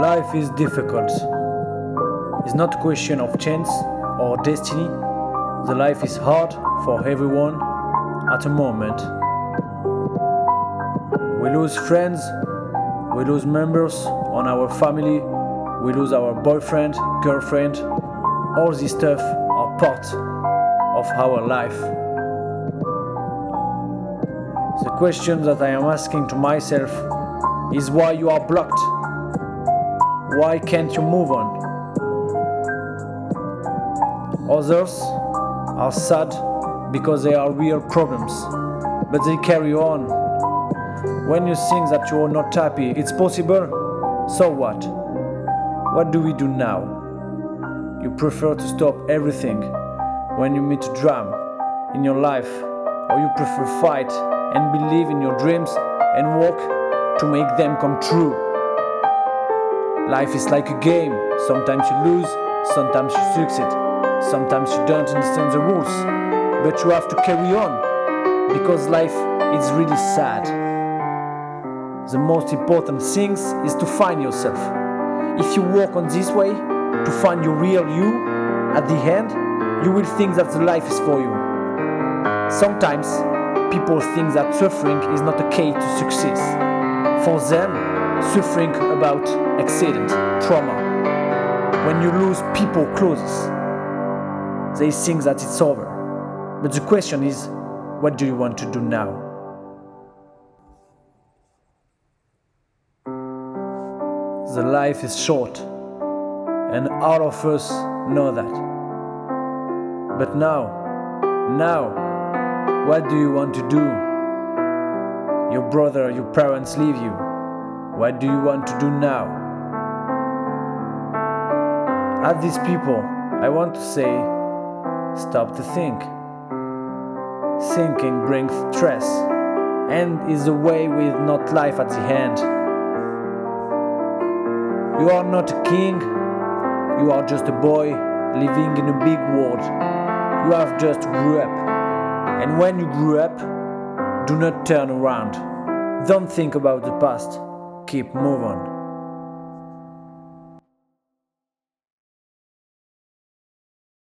Life is difficult. It's not a question of chance or destiny. The life is hard for everyone at a moment. We lose friends, we lose members on our family, we lose our boyfriend, girlfriend. All this stuff are part of our life. The question that I am asking to myself is why you are blocked. Why can't you move on? Others are sad because they are real problems, but they carry on. When you think that you are not happy, it's possible. So what? What do we do now? You prefer to stop everything when you meet a drum in your life, or you prefer fight and believe in your dreams and work to make them come true. Life is like a game. Sometimes you lose, sometimes you succeed, sometimes you don't understand the rules, but you have to carry on because life is really sad. The most important thing is to find yourself. If you walk on this way to find your real you, at the end, you will think that the life is for you. Sometimes people think that suffering is not a key to success. For them, suffering about accident, trauma. When you lose people close, they think that it's over. But the question is, what do you want to do now? The life is short, and all of us know that. But now, now, what do you want to do? Your brother, your parents leave you. What do you want to do now? At these people, I want to say stop to think. Thinking brings stress and is the way with not life at the end. You are not a king, you are just a boy living in a big world. You have just grew up. And when you grew up, do not turn around. Don't think about the past. Keep moving.